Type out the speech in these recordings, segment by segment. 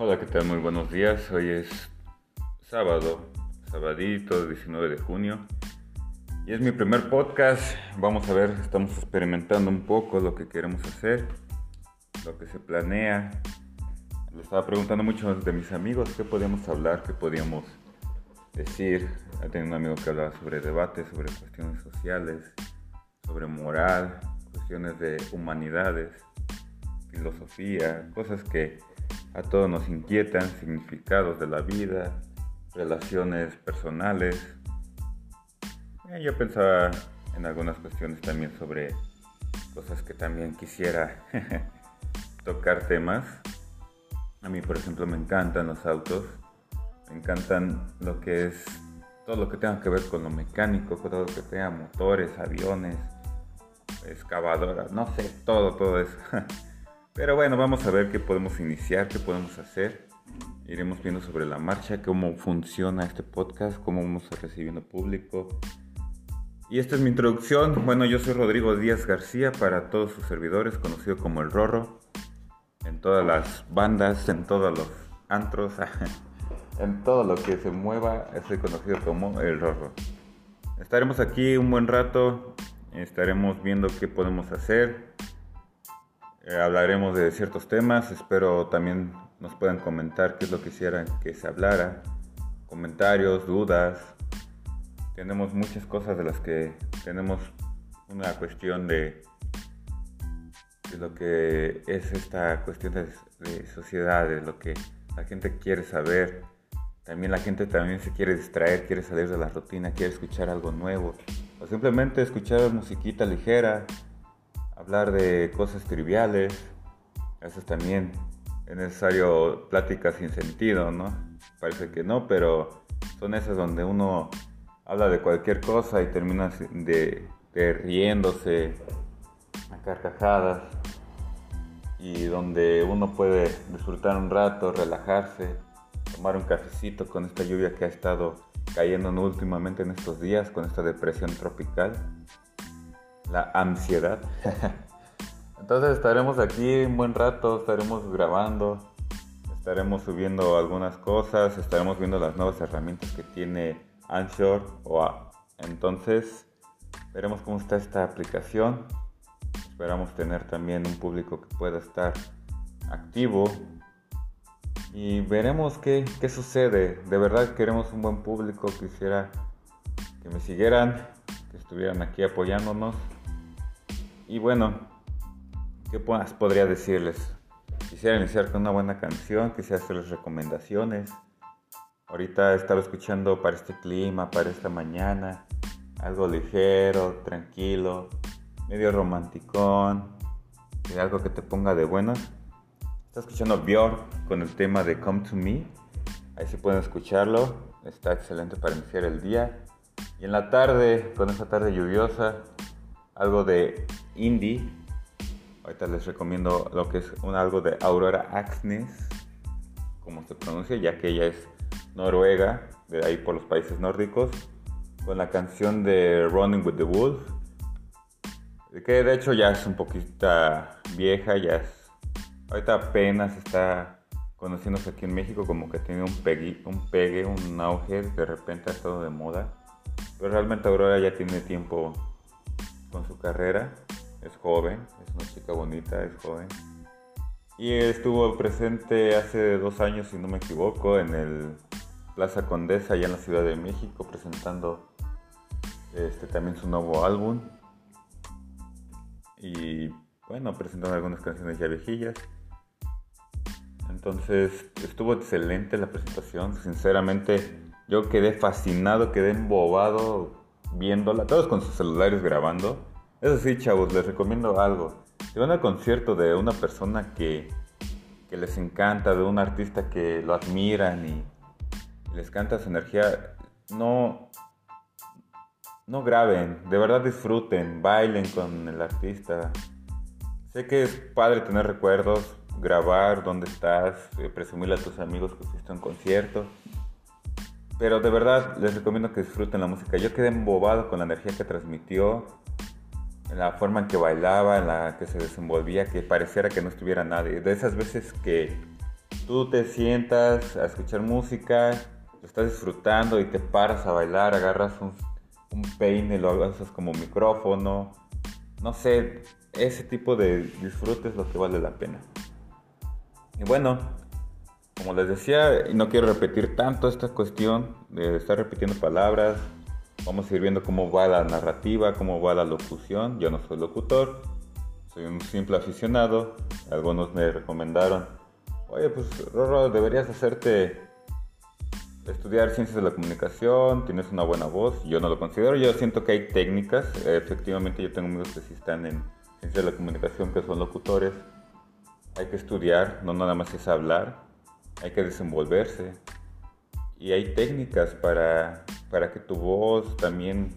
Hola, ¿qué tal? Muy buenos días. Hoy es sábado, sabadito, 19 de junio. Y es mi primer podcast. Vamos a ver, estamos experimentando un poco lo que queremos hacer, lo que se planea. Le estaba preguntando mucho de mis amigos qué podíamos hablar, qué podíamos decir. Tenía un amigo que hablaba sobre debates, sobre cuestiones sociales, sobre moral, cuestiones de humanidades, filosofía, cosas que a todos nos inquietan significados de la vida, relaciones personales. Eh, yo pensaba en algunas cuestiones también sobre cosas que también quisiera tocar temas. A mí, por ejemplo, me encantan los autos, me encantan lo que es todo lo que tenga que ver con lo mecánico, con todo lo que tenga motores, aviones, excavadoras, no sé, todo, todo eso. Pero bueno, vamos a ver qué podemos iniciar, qué podemos hacer. Iremos viendo sobre la marcha cómo funciona este podcast, cómo vamos recibiendo público. Y esta es mi introducción. Bueno, yo soy Rodrigo Díaz García para todos sus servidores, conocido como el Rorro. En todas las bandas, en todos los antros, en todo lo que se mueva, soy conocido como el Rorro. Estaremos aquí un buen rato, estaremos viendo qué podemos hacer eh, hablaremos de ciertos temas, espero también nos puedan comentar qué es lo que quisieran que se hablara, comentarios, dudas. Tenemos muchas cosas de las que tenemos una cuestión de, de lo que es esta cuestión de, de sociedad, de lo que la gente quiere saber. También la gente también se quiere distraer, quiere salir de la rutina, quiere escuchar algo nuevo. O simplemente escuchar musiquita ligera, hablar de cosas triviales. Eso también es necesario pláticas sin sentido, ¿no? Parece que no, pero son esas donde uno habla de cualquier cosa y termina de, riéndose a carcajadas y donde uno puede disfrutar un rato, relajarse, tomar un cafecito con esta lluvia que ha estado cayendo últimamente en estos días, con esta depresión tropical la ansiedad. Entonces estaremos aquí un buen rato, estaremos grabando, estaremos subiendo algunas cosas, estaremos viendo las nuevas herramientas que tiene Anchor o entonces veremos cómo está esta aplicación. Esperamos tener también un público que pueda estar activo y veremos qué, qué sucede. De verdad queremos un buen público, quisiera que me siguieran, que estuvieran aquí apoyándonos. Y bueno, ¿qué más podría decirles? Quisiera iniciar con una buena canción, quisiera hacerles recomendaciones. Ahorita he estado escuchando para este clima, para esta mañana, algo ligero, tranquilo, medio romanticón, algo que te ponga de buenas. Está escuchando Björk con el tema de Come to Me. Ahí sí pueden escucharlo. Está excelente para iniciar el día. Y en la tarde, con esta tarde lluviosa, algo de indie. Ahorita les recomiendo lo que es un algo de Aurora Axnes, como se pronuncia, ya que ella es noruega, de ahí por los países nórdicos, con la canción de Running with the Wolf, que de hecho ya es un poquito vieja, ya es, ahorita apenas está conociéndose aquí en México, como que tiene un pegue, un pegue, un auge, de repente ha estado de moda, pero realmente Aurora ya tiene tiempo con su carrera. Es joven, es una chica bonita, es joven. Y estuvo presente hace dos años, si no me equivoco, en el Plaza Condesa, allá en la Ciudad de México, presentando este, también su nuevo álbum. Y bueno, presentando algunas canciones ya viejillas. Entonces estuvo excelente la presentación. Sinceramente, yo quedé fascinado, quedé embobado viéndola, todos con sus celulares grabando. Eso sí, chavos, les recomiendo algo. Si van al concierto de una persona que, que les encanta, de un artista que lo admiran y les canta su energía, no, no graben, de verdad disfruten, bailen con el artista. Sé que es padre tener recuerdos, grabar dónde estás, eh, presumirle a tus amigos que fuiste a un concierto. Pero de verdad les recomiendo que disfruten la música. Yo quedé embobado con la energía que transmitió, la forma en que bailaba, en la que se desenvolvía, que pareciera que no estuviera nadie. De esas veces que, tú te sientas a escuchar música, lo estás disfrutando y te paras a bailar, agarras un, un peine, lo usas como micrófono, no sé, ese tipo de disfrute es lo que vale la pena. Y bueno, como les decía, no quiero repetir tanto esta cuestión de estar repitiendo palabras, vamos a ir viendo cómo va la narrativa, cómo va la locución. Yo no soy locutor, soy un simple aficionado. Algunos me recomendaron, oye, pues Rorro, deberías hacerte estudiar ciencias de la comunicación, tienes una buena voz. Yo no lo considero, yo siento que hay técnicas. Efectivamente, yo tengo amigos que sí están en ciencias de la comunicación, que son locutores hay que estudiar, no nada más es hablar, hay que desenvolverse. Y hay técnicas para, para que tu voz también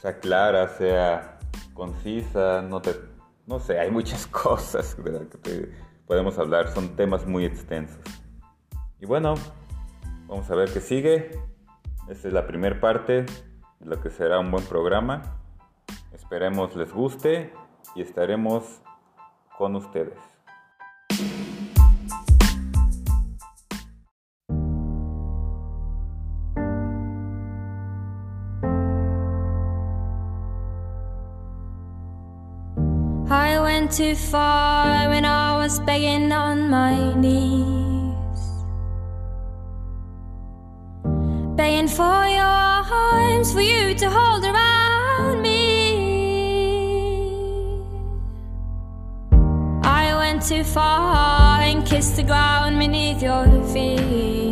sea clara, sea concisa, no, te, no sé, hay muchas cosas que podemos hablar, son temas muy extensos. Y bueno, vamos a ver qué sigue. Esta es la primera parte de lo que será un buen programa. Esperemos les guste y estaremos con ustedes. Too far when I was begging on my knees. Begging for your arms, for you to hold around me. I went too far and kissed the ground beneath your feet.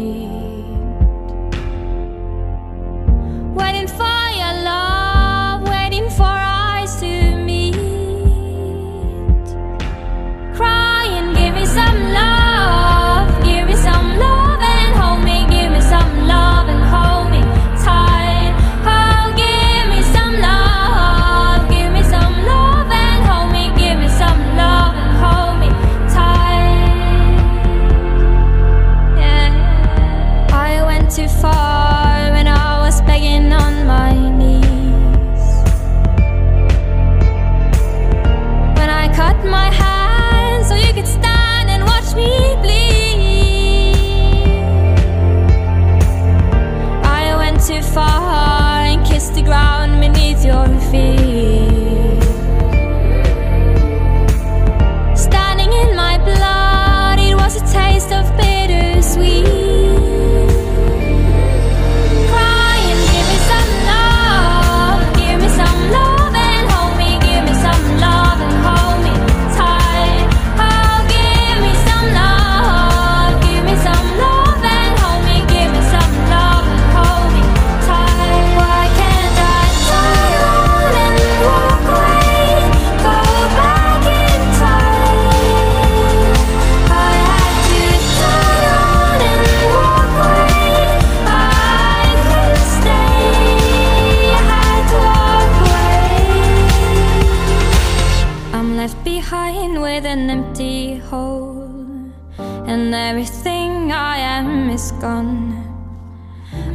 Am is gone.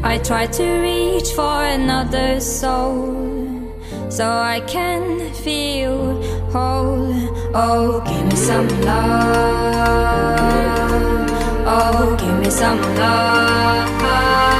I try to reach for another soul so I can feel whole. Oh, give me some love. Oh, give me some love.